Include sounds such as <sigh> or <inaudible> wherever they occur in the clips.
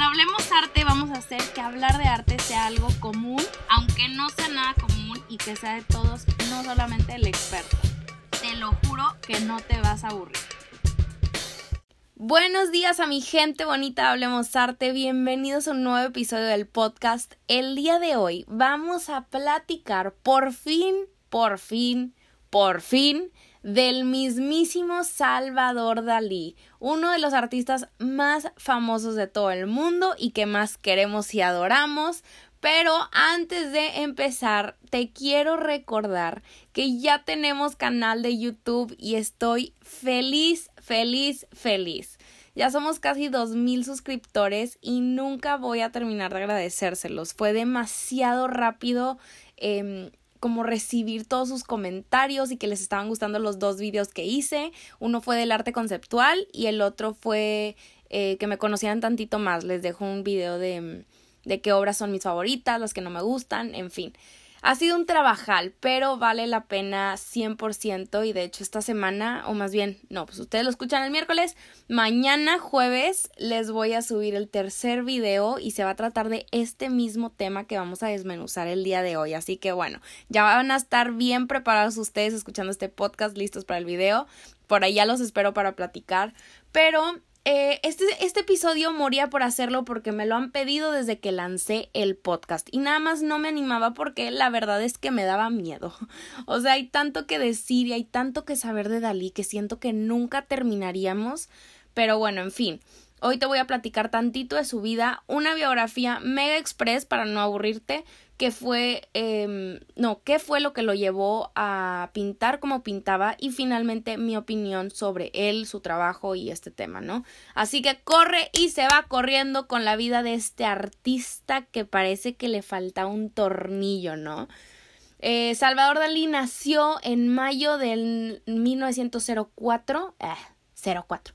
en Hablemos Arte vamos a hacer que hablar de arte sea algo común, aunque no sea nada común y que sea de todos, no solamente el experto. Te lo juro que no te vas a aburrir. Buenos días a mi gente bonita, Hablemos Arte, bienvenidos a un nuevo episodio del podcast. El día de hoy vamos a platicar por fin, por fin, por fin del mismísimo Salvador Dalí, uno de los artistas más famosos de todo el mundo y que más queremos y adoramos. Pero antes de empezar, te quiero recordar que ya tenemos canal de YouTube y estoy feliz, feliz, feliz. Ya somos casi dos mil suscriptores y nunca voy a terminar de agradecérselos. Fue demasiado rápido eh, como recibir todos sus comentarios y que les estaban gustando los dos videos que hice. Uno fue del arte conceptual y el otro fue eh, que me conocieran tantito más. Les dejo un video de, de qué obras son mis favoritas, las que no me gustan, en fin. Ha sido un trabajal, pero vale la pena 100% y de hecho esta semana, o más bien, no, pues ustedes lo escuchan el miércoles, mañana jueves les voy a subir el tercer video y se va a tratar de este mismo tema que vamos a desmenuzar el día de hoy. Así que bueno, ya van a estar bien preparados ustedes escuchando este podcast, listos para el video. Por ahí ya los espero para platicar, pero eh, este, este episodio moría por hacerlo porque me lo han pedido desde que lancé el podcast y nada más no me animaba porque la verdad es que me daba miedo. <laughs> O sea, hay tanto que decir y hay tanto que saber de Dalí que siento que nunca terminaríamos. Pero bueno, en fin. Hoy te voy a platicar tantito de su vida, una biografía mega express para no aburrirte, qué fue, eh, no, qué fue lo que lo llevó a pintar como pintaba y finalmente mi opinión sobre él, su trabajo y este tema, ¿no? Así que corre y se va corriendo con la vida de este artista que parece que le falta un tornillo, ¿no? Eh, Salvador Dalí nació en mayo del 1904, eh, 04,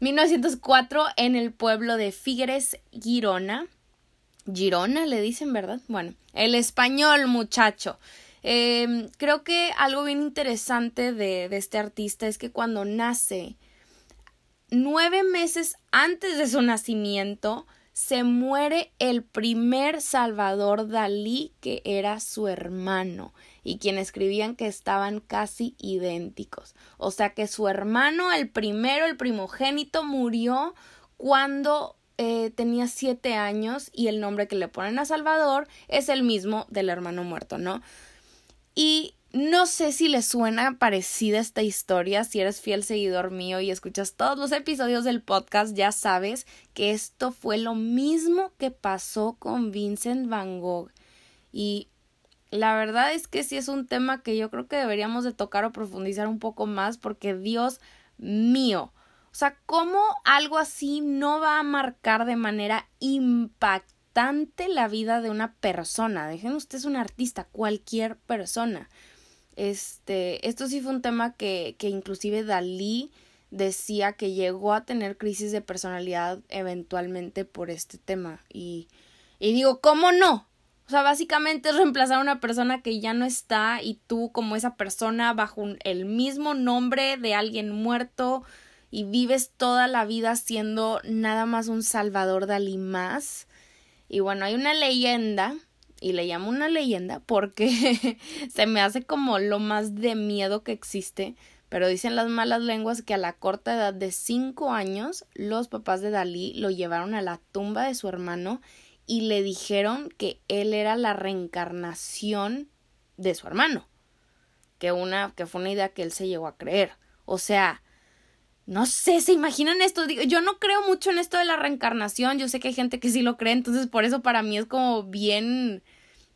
1904 en el pueblo de Figueres, Girona, Girona, le dicen, ¿verdad? Bueno, el español, muchacho. Em, creo que algo bien interesante de, de este artista es que cuando nace, nueve meses antes de su nacimiento, se muere el primer Salvador Dalí, que era su hermano, y quien escribían que estaban casi idénticos. O sea que su hermano, el primero, el primogénito, murió cuando eh, tenía siete años y el nombre que le ponen a Salvador es el mismo del hermano muerto, ¿no? Y no sé si le suena parecida esta historia, si eres fiel seguidor mío y escuchas todos los episodios del podcast, ya sabes que esto fue lo mismo que pasó con Vincent Van Gogh. Y la verdad es que sí es un tema que yo creo que deberíamos de tocar o profundizar un poco más porque Dios mío, o sea, ¿cómo algo así no va a marcar de manera impactante la vida de una persona? Dejen ustedes un artista, cualquier persona. Este, esto sí fue un tema que, que inclusive Dalí decía que llegó a tener crisis de personalidad eventualmente por este tema. Y, y digo, ¿cómo no? O sea, básicamente es reemplazar a una persona que ya no está y tú como esa persona bajo el mismo nombre de alguien muerto y vives toda la vida siendo nada más un Salvador Dalí más. Y bueno, hay una leyenda, y le llamo una leyenda porque <laughs> se me hace como lo más de miedo que existe, pero dicen las malas lenguas que a la corta edad de cinco años los papás de Dalí lo llevaron a la tumba de su hermano y le dijeron que él era la reencarnación de su hermano. Que una, que fue una idea que él se llegó a creer. O sea, no sé, ¿se imaginan esto? Yo no creo mucho en esto de la reencarnación, yo sé que hay gente que sí lo cree, entonces por eso para mí es como bien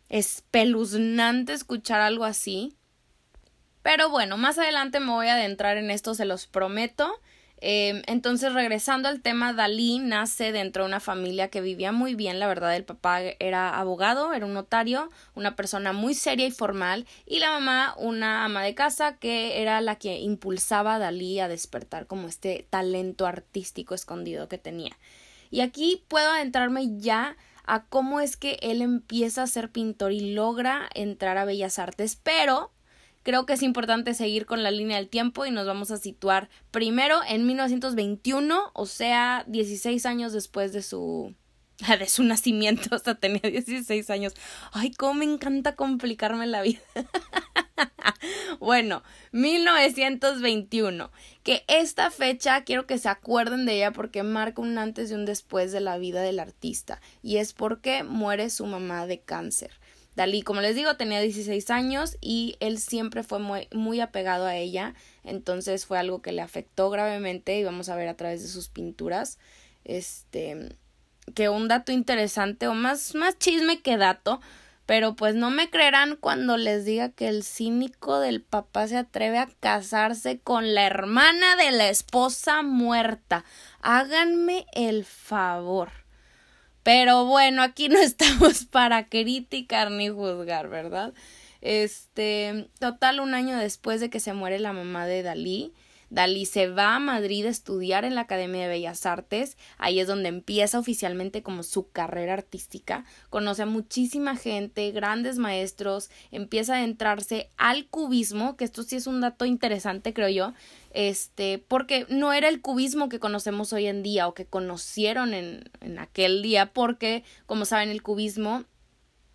espeluznante escuchar algo así. Pero bueno, más adelante me voy a adentrar en esto, se los prometo. Em, entonces, regresando al tema, Dalí nace dentro de una familia que vivía muy bien, la verdad, el papá era abogado, era un notario, una persona muy seria y formal, y la mamá una ama de casa que era la que impulsaba a Dalí a despertar como este talento artístico escondido que tenía. Y aquí puedo adentrarme ya a cómo es que él empieza a ser pintor y logra entrar a Bellas Artes, pero Creo que es importante seguir con la línea del tiempo y nos vamos a situar primero en 1921, o sea, 16 años después de su <laughs> de su nacimiento <laughs> hasta tenía 16 años. Ay, cómo me encanta complicarme la vida. <laughs> bueno, 1921. Que esta fecha quiero que se acuerden de ella porque marca un antes y un después de la vida del artista. Y es porque muere su mamá de cáncer. Dalí, como les digo, tenía 16 años y él siempre fue muy, muy apegado a ella. Entonces fue algo que le afectó gravemente y vamos a ver a través de sus pinturas. Este que un dato interesante o más, más chisme que dato, pero pues no me creerán cuando les diga que el cínico del papá se atreve a casarse con la hermana de la esposa muerta. Háganme el favor. Pero bueno, aquí no <laughs> estamos para criticar ni juzgar, ¿verdad? Este, total, un año después de que se muere la mamá de Dalí, Dalí se va a Madrid a estudiar en la Academia de Bellas Artes, ahí es donde empieza oficialmente como su carrera artística, conoce a muchísima gente, grandes maestros, empieza a adentrarse al cubismo, que esto sí es un dato interesante creo yo, este, porque no era el cubismo que conocemos hoy en día o que conocieron en, en aquel día, porque como saben el cubismo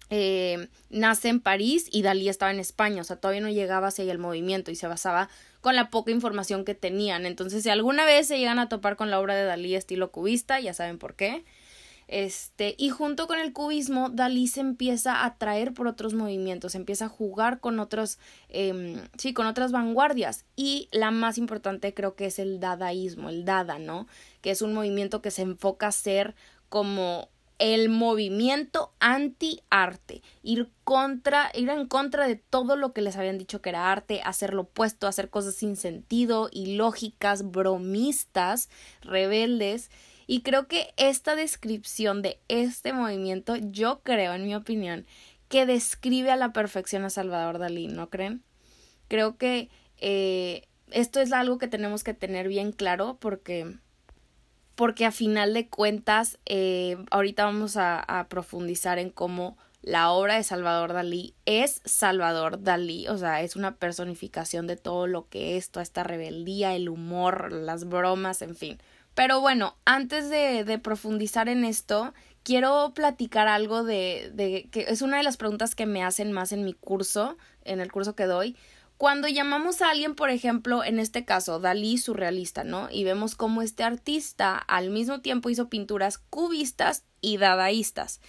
eh, nace en París y Dalí estaba en España, o sea, todavía no llegaba hacia el movimiento y se basaba con la poca información que tenían. Entonces, si alguna vez se llegan a topar con la obra de Dalí estilo cubista, ya saben por qué. Este, y junto con el cubismo, Dalí se empieza a atraer por otros movimientos, empieza a jugar con otros, eh, sí, con otras vanguardias. Y la más importante creo que es el dadaísmo, el dada, ¿no? Que es un movimiento que se enfoca a ser como el movimiento anti-arte, ir contra, ir en contra de todo lo que les habían dicho que era arte, hacer lo opuesto, hacer cosas sin sentido, ilógicas, bromistas, rebeldes. Y creo que esta descripción de este movimiento, yo creo, en mi opinión, que describe a la perfección a Salvador Dalí, ¿no creen? Creo que eh, esto es algo que tenemos que tener bien claro porque porque a final de cuentas, eh, ahorita vamos a, profundizar en cómo la obra de Salvador Dalí es Salvador Dalí, o sea, es una personificación de todo lo que es, toda esta rebeldía, el humor, las bromas, en fin. Pero bueno, antes de, de profundizar en esto, quiero platicar algo de, de que es una de las preguntas que me hacen más en mi curso, en el curso que doy, cuando llamamos a alguien, por ejemplo, en este caso, Dalí surrealista, ¿no? Y vemos cómo este artista al mismo tiempo hizo pinturas cubistas y dadaístas.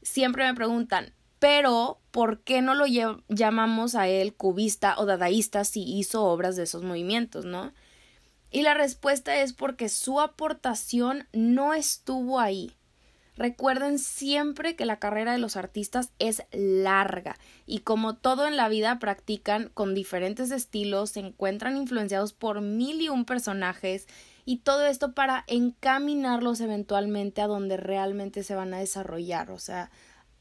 Siempre me preguntan, pero ¿por qué no lo llamamos a él cubista o dadaísta si hizo obras de esos movimientos, ¿no? Y la respuesta es porque su aportación no estuvo ahí. Recuerden siempre que la carrera de los artistas es larga y como todo en la vida practican con diferentes estilos, se encuentran influenciados por mil y un personajes y todo esto para encaminarlos eventualmente a donde realmente se van a desarrollar, o sea,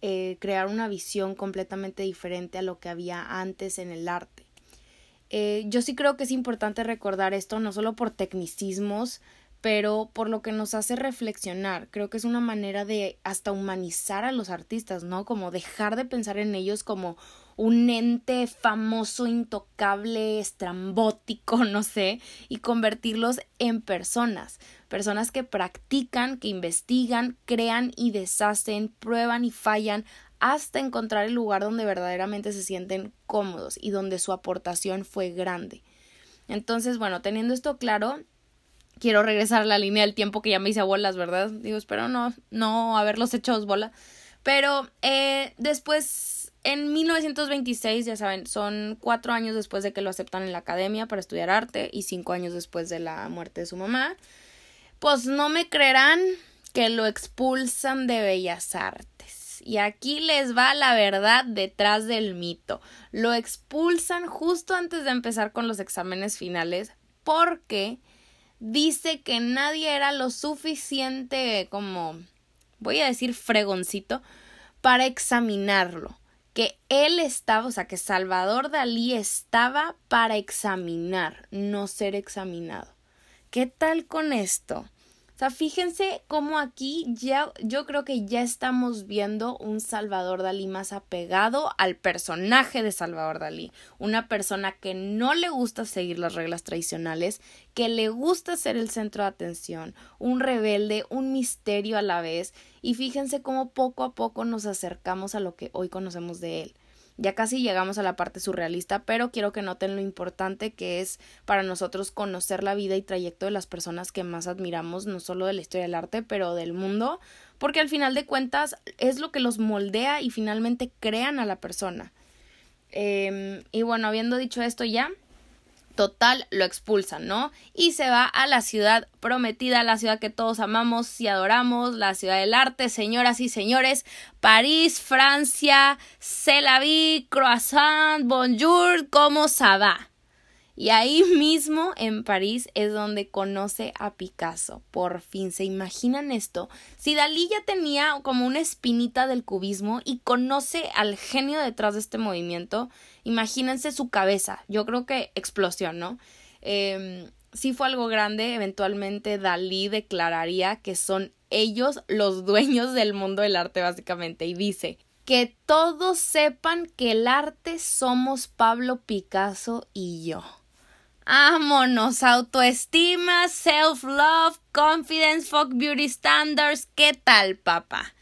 eh, crear una visión completamente diferente a lo que había antes en el arte. Eh, yo sí creo que es importante recordar esto, no solo por tecnicismos, pero por lo que nos hace reflexionar. Creo que es una manera de hasta humanizar a los artistas, ¿no? Como dejar de pensar en ellos como un ente famoso, intocable, estrambótico, <laughs> no sé, y convertirlos en personas, personas que practican, que investigan, crean y deshacen, prueban y fallan hasta encontrar el lugar donde verdaderamente se sienten cómodos y donde su aportación fue grande. Entonces, bueno, teniendo esto claro, quiero regresar a la línea del tiempo que ya me hice bolas, ¿verdad? Digo, espero no, no haberlos hecho bola. Pero eh, después, en 1926, ya saben, son cuatro años después de que lo aceptan en la academia para estudiar arte y cinco años después de la muerte de su mamá, pues no me creerán que lo expulsan de Bellas Artes. Y aquí les va la verdad detrás del mito. Lo expulsan justo antes de empezar con los exámenes finales porque dice que nadie era lo suficiente como voy a decir fregoncito para examinarlo que él estaba, o sea, que Salvador Dalí estaba para examinar, no ser examinado. ¿Qué tal con esto? O sea, fíjense cómo aquí ya yo creo que ya estamos viendo un Salvador Dalí más apegado al personaje de Salvador Dalí, una persona que no le gusta seguir las reglas tradicionales, que le gusta ser el centro de atención, un rebelde, un misterio a la vez, y fíjense cómo poco a poco nos acercamos a lo que hoy conocemos de él. Ya casi llegamos a la parte surrealista, pero quiero que noten lo importante que es para nosotros conocer la vida y trayecto de las personas que más admiramos, no solo de la historia del arte, pero del mundo, porque al final de cuentas es lo que los moldea y finalmente crean a la persona. Eh, y bueno, habiendo dicho esto ya, total lo expulsan, ¿no? Y se va a la ciudad prometida, la ciudad que todos amamos y adoramos, la ciudad del arte, señoras y señores, París, Francia, C'est croissant, bonjour, ¿cómo se va? Y ahí <laughs> mismo en París es donde conoce a Picasso. Por fin, ¿se imaginan esto? Si Dalí ya tenía como una espinita del cubismo y conoce al genio detrás de este movimiento, imagínense su cabeza. Yo creo que explosión, ¿no? Eh, si fue algo grande, eventualmente Dalí declararía que son ellos los dueños del mundo del arte, básicamente, y dice que todos sepan que el arte somos Pablo Picasso y yo. Vámonos, autoestima, self-love, confidence, folk beauty standards, ¿qué tal, papá?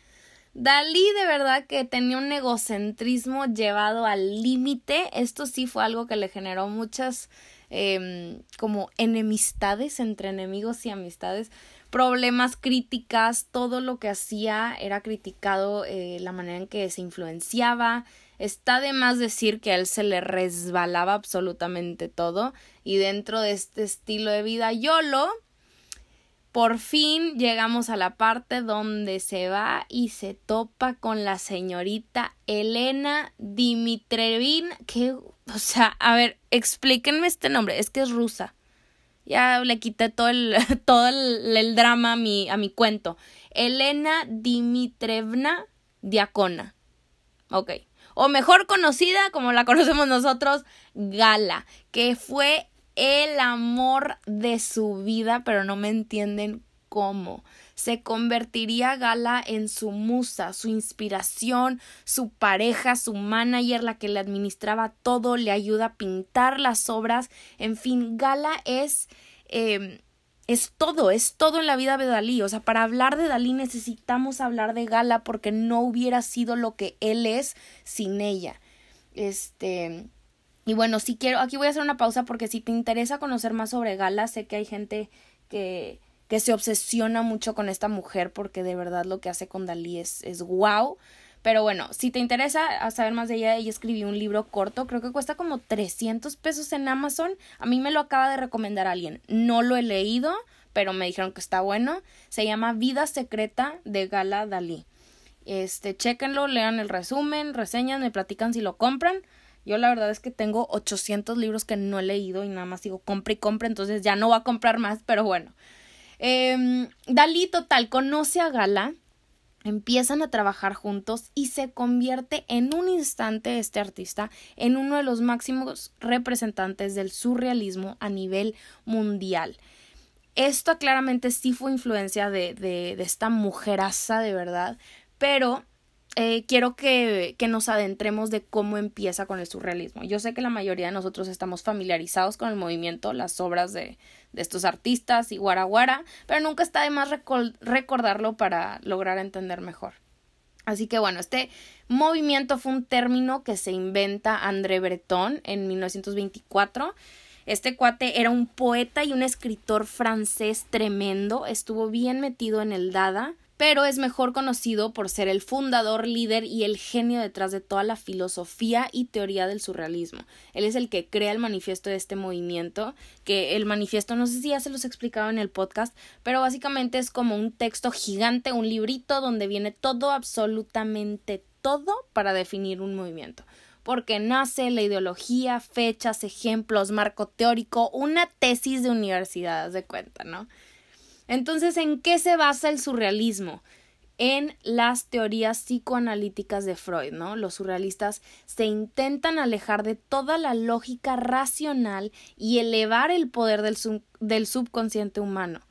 Dalí de verdad que tenía un egocentrismo llevado al límite. Esto sí fue algo que le generó muchas em, como enemistades entre enemigos y amistades, problemas, críticas, todo lo que hacía era criticado, eh, la manera en que se influenciaba, Está de más decir que a él se le resbalaba absolutamente todo y dentro de este estilo de vida YOLO, por fin llegamos a la parte donde se va y se topa con la señorita Elena Dimitrevin, que, o sea, a ver, explíquenme este nombre, es que es rusa. Ya le quité todo el, <laughs> todo el, drama a mi, a mi cuento. Elena Dimitrevna Diacona. Ok o mejor conocida como la conocemos nosotros, Gala, que fue el amor de su vida, pero no me entienden cómo. Se convertiría Gala en su musa, su inspiración, su pareja, su manager, la que le administraba todo, le ayuda a pintar las obras. En fin, Gala es eh, es todo, es todo en la vida de Dalí. O sea, para hablar de Dalí necesitamos hablar de Gala porque no hubiera sido lo que él es sin ella. Este. Y bueno, si quiero, aquí voy a hacer una pausa porque si te interesa conocer más sobre Gala, sé que hay gente que, que se obsesiona mucho con esta mujer porque de verdad lo que hace con Dalí es, es wow. Pero bueno, si te interesa saber más de ella, ella escribió un libro corto, creo que cuesta como 300 pesos en Amazon. A mí me lo acaba de recomendar alguien. No lo he leído, pero me dijeron que está bueno. Se llama Vida Secreta de Gala Dalí. Este, chéquenlo, lean el resumen, reseñan, me platican si lo compran. Yo la verdad es que tengo 800 libros que no he leído y nada más digo compre y compre, entonces ya no voy a comprar más, pero bueno. Eh, Dalí total conoce a Gala empiezan a trabajar juntos y se convierte en un instante este artista en uno de los máximos representantes del surrealismo a nivel mundial. Esto claramente sí fue influencia de, de, de esta mujeraza de verdad, pero eh, quiero que, que, nos adentremos de cómo empieza con el surrealismo. Yo sé que la mayoría de nosotros estamos familiarizados con el movimiento, las obras de, de estos artistas y guaraguara, pero nunca está de más recordarlo para lograr entender mejor. Así que bueno, este movimiento fue un término que se inventa André Breton en 1924. Este cuate era un poeta y un escritor francés tremendo, estuvo bien metido en el Dada pero es mejor conocido por ser el fundador, líder y el genio detrás de toda la filosofía y teoría del surrealismo. Él es el que crea el manifiesto de este movimiento, que el manifiesto no sé si ya se los he explicado en el podcast, pero básicamente es como un texto gigante, un librito donde viene todo, absolutamente todo para definir un movimiento porque nace la ideología, fechas, ejemplos, marco teórico, una tesis de universidad, de cuenta, ¿no? Entonces, ¿en qué se basa el surrealismo? En las teorías psicoanalíticas de Freud, ¿no? Los surrealistas se intentan alejar de toda la lógica racional y elevar el poder del, subconsciente humano.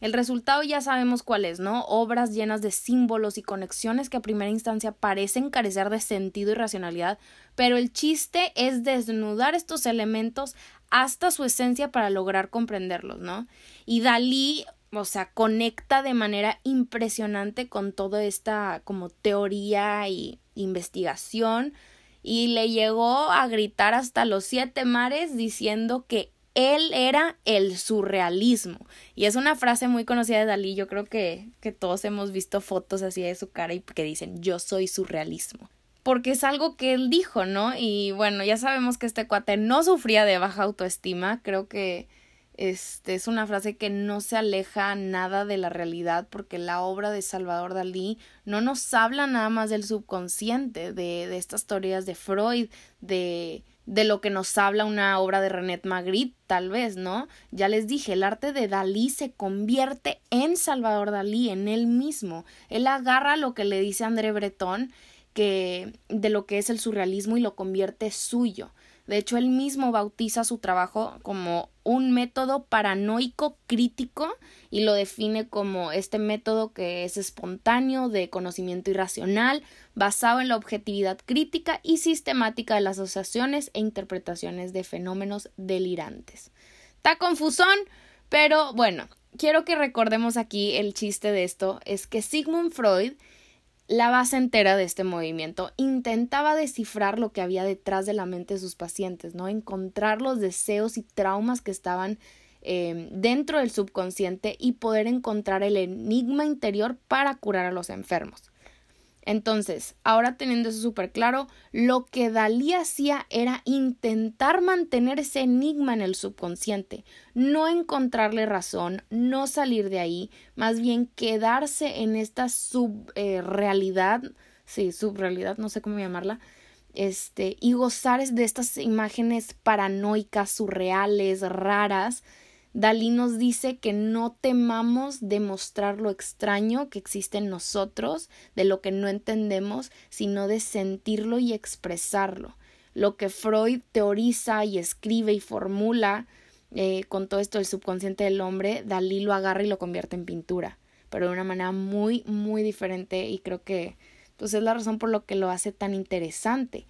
El resultado ya sabemos cuál es, ¿no? Obras llenas de símbolos y conexiones que a primera instancia parecen carecer de sentido y racionalidad, pero el chiste es desnudar estos elementos hasta su esencia para lograr comprenderlos, ¿no? Y Dalí, o sea, conecta de manera impresionante con toda esta como teoría y investigación y le llegó a gritar hasta los siete mares diciendo que él era el surrealismo. Y es una frase muy conocida de Dalí. Yo creo que, que todos hemos visto fotos así de su cara y que dicen yo soy surrealismo. Porque es algo que él dijo, ¿no? Y bueno, ya sabemos que este cuate no sufría de baja autoestima. Creo que este es una frase que no se aleja nada de la realidad porque la obra de Salvador Dalí no nos habla nada más del subconsciente, de, de estas teorías de Freud, de, de lo que nos habla una obra de René Magritte, tal vez, ¿no? Ya les dije, el arte de Dalí se convierte en Salvador Dalí, en él mismo. Él agarra lo que le dice André Breton, que de lo que es el surrealismo y lo convierte suyo. De hecho, él mismo bautiza su trabajo como un método paranoico crítico y lo define como este método que es espontáneo, de conocimiento irracional, basado en la objetividad crítica y sistemática de las asociaciones e interpretaciones de fenómenos delirantes. Está confusón, pero bueno, quiero que recordemos aquí el chiste de esto, es que Sigmund Freud la base entera de este movimiento intentaba descifrar lo que había detrás de la mente de sus pacientes, ¿no? Encontrar los deseos y traumas que estaban eh, dentro del subconsciente y poder encontrar el enigma interior para curar a los enfermos. Entonces, ahora teniendo eso súper claro, lo que Dalí hacía era intentar mantener ese enigma en el subconsciente, no encontrarle razón, no salir de ahí, más bien quedarse en esta subrealidad, eh, sí, subrealidad, no sé cómo llamarla, este, y gozar de estas imágenes paranoicas, surreales, raras, Dalí nos dice que no temamos demostrar lo extraño que existe en nosotros, de lo que no entendemos, sino de sentirlo y expresarlo. Lo que Freud teoriza y escribe y formula eh, con todo esto del subconsciente del hombre, Dalí lo agarra y lo convierte en pintura, pero de una manera muy, muy diferente y creo que pues es la razón por lo que lo hace tan interesante.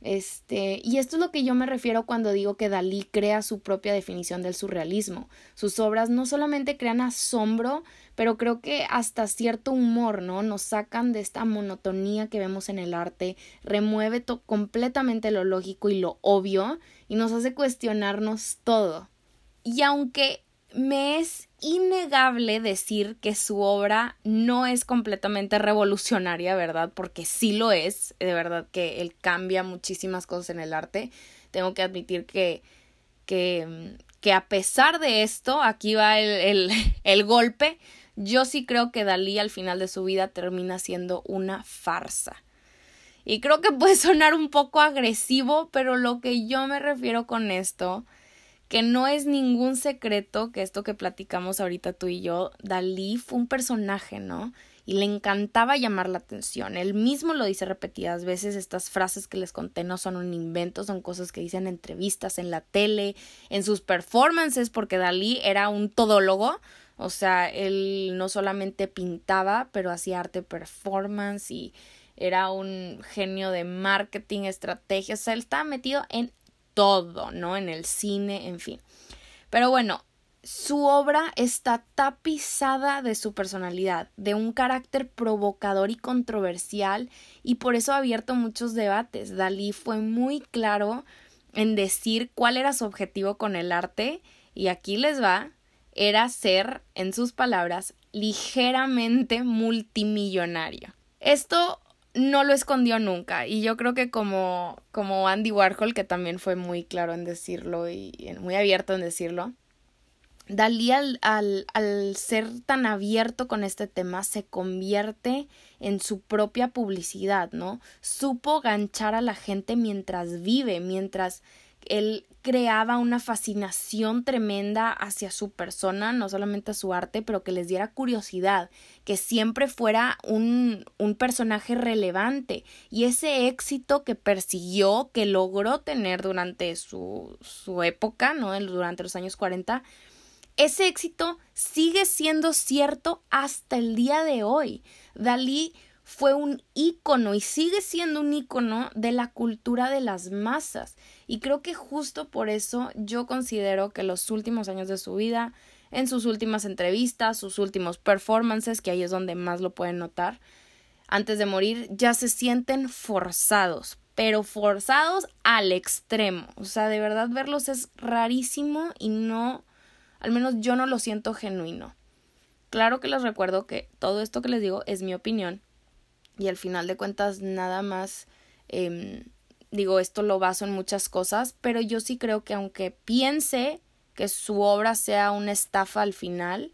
Este, y esto es lo que yo me refiero cuando digo que Dalí crea su propia definición del surrealismo. Sus obras no solamente crean asombro, pero creo que hasta cierto humor, ¿no? Nos sacan de esta monotonía que vemos en el arte, remueve completamente lo lógico y lo obvio y nos hace cuestionarnos todo. Y aunque me es innegable decir que su obra no es completamente revolucionaria, ¿verdad? Porque sí lo es, de verdad que él cambia muchísimas cosas en el arte. Tengo que admitir que, que, que a pesar de esto, aquí va el, el, <laughs> el golpe, yo sí creo que Dalí al final de su vida termina siendo una farsa. Y creo que puede sonar un poco agresivo, pero lo que yo me refiero con esto que no es ningún secreto que esto que platicamos ahorita tú y yo, Dalí fue un personaje, ¿no? Y le encantaba llamar la atención. Él mismo lo dice repetidas veces, estas frases que les conté no son un invento, son cosas que dicen en entrevistas, en la tele, en sus performances, porque Dalí era un todólogo, o sea, él no solamente pintaba, pero hacía arte performance y era un genio de marketing, estrategia, o sea, él estaba metido en todo, ¿no? En el cine, en fin. Pero bueno, su obra está tapizada de su personalidad, de un carácter provocador y controversial, y por eso ha abierto muchos debates. Dalí fue muy claro en decir cuál era su objetivo con el arte, y aquí les va, era ser, en sus palabras, ligeramente multimillonario. Esto no lo escondió nunca y yo creo que como, como Andy Warhol, que también fue muy claro en decirlo y muy abierto en decirlo, Dalí al, al, al, ser tan abierto con este tema se convierte en su propia publicidad, ¿no? Supo ganchar a la gente mientras vive, mientras él creaba una fascinación tremenda hacia su persona, no solamente a su arte, pero que les diera curiosidad, que siempre fuera un, un personaje relevante. Y ese éxito que persiguió, que logró tener durante su, su época, ¿no? Durante los años 40, ese éxito sigue siendo cierto hasta el día de hoy. Dalí fue un ícono y sigue siendo un ícono de la cultura de las masas. Y creo que justo por eso yo considero que los últimos años de su vida, en sus últimas entrevistas, sus últimos performances, que ahí es donde más lo pueden notar, antes de morir, ya se sienten forzados, pero forzados al extremo. O sea, de verdad verlos es rarísimo y no al menos yo no lo siento genuino. Claro que les recuerdo que todo esto que les digo es mi opinión y al final de cuentas nada más em, digo esto lo baso en muchas cosas, pero yo sí creo que aunque piense que su obra sea una estafa al final,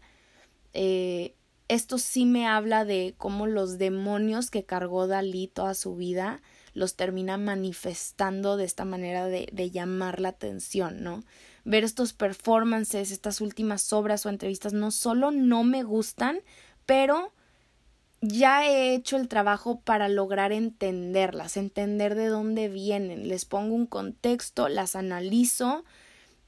eh, esto sí me habla de cómo los demonios que cargó Dalí toda su vida los termina manifestando de esta manera de, de llamar la atención, ¿no? ver estos performances, estas últimas obras o entrevistas, no solo no me gustan, pero ya he hecho el trabajo para lograr entenderlas, entender de dónde vienen, les pongo un contexto, las analizo,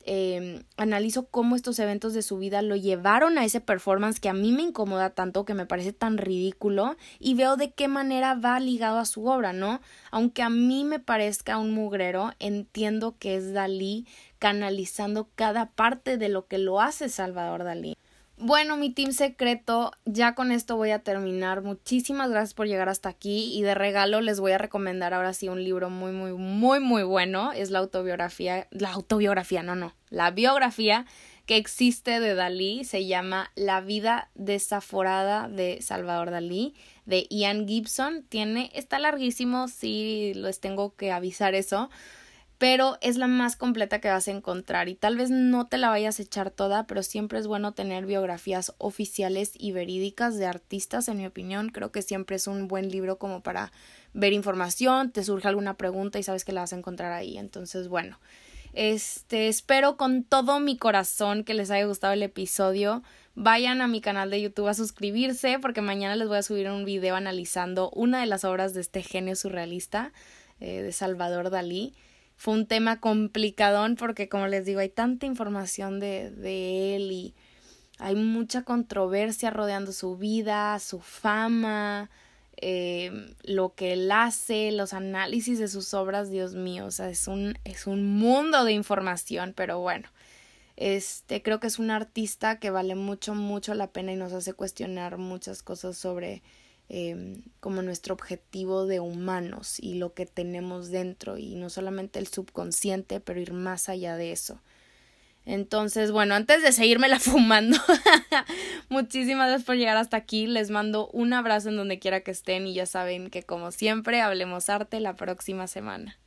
Em, analizo cómo estos eventos de su vida lo llevaron a ese performance que a mí me incomoda tanto, que me parece tan ridículo, y veo de qué manera va ligado a su obra, ¿no? Aunque a mí me parezca un mugrero, entiendo que es Dalí canalizando cada parte de lo que lo hace Salvador Dalí. Bueno, mi team secreto, ya con esto voy a terminar. Muchísimas gracias por llegar hasta aquí y de regalo les voy a recomendar ahora sí un libro muy, muy, muy, muy bueno. Es la autobiografía, la autobiografía, no, no, la biografía que existe de Dalí. Se llama La vida desaforada de Salvador Dalí, de Ian Gibson. Tiene, está larguísimo, sí, les tengo que avisar eso pero es la más completa que vas a encontrar y tal vez no te la vayas a echar toda, pero siempre es bueno tener biografías oficiales y verídicas de artistas, en mi opinión, creo que siempre es un buen libro como para ver información, te surge alguna pregunta y sabes que la vas a encontrar ahí, entonces bueno, este espero con todo mi corazón que les haya gustado el episodio. Vayan a mi canal de YouTube a suscribirse porque mañana les voy a subir un video analizando una de las obras de este genio surrealista eh, de Salvador Dalí fue un tema complicadón porque, como les digo, hay tanta información de, de él y hay mucha controversia rodeando su vida, su fama, eh, lo que él hace, los análisis de sus obras, Dios mío, o sea, es un, es un mundo de información, pero bueno, este, creo que es un artista que vale mucho, mucho la pena y nos hace cuestionar muchas cosas sobre Em, como nuestro objetivo de humanos y lo que tenemos dentro y no solamente el subconsciente, pero ir más allá de eso. Entonces, bueno, antes de seguirme la <laughs> fumando, <laughs> muchísimas gracias por llegar hasta aquí. Les mando un abrazo en donde quiera que estén y ya saben que como siempre, hablemos arte la próxima semana.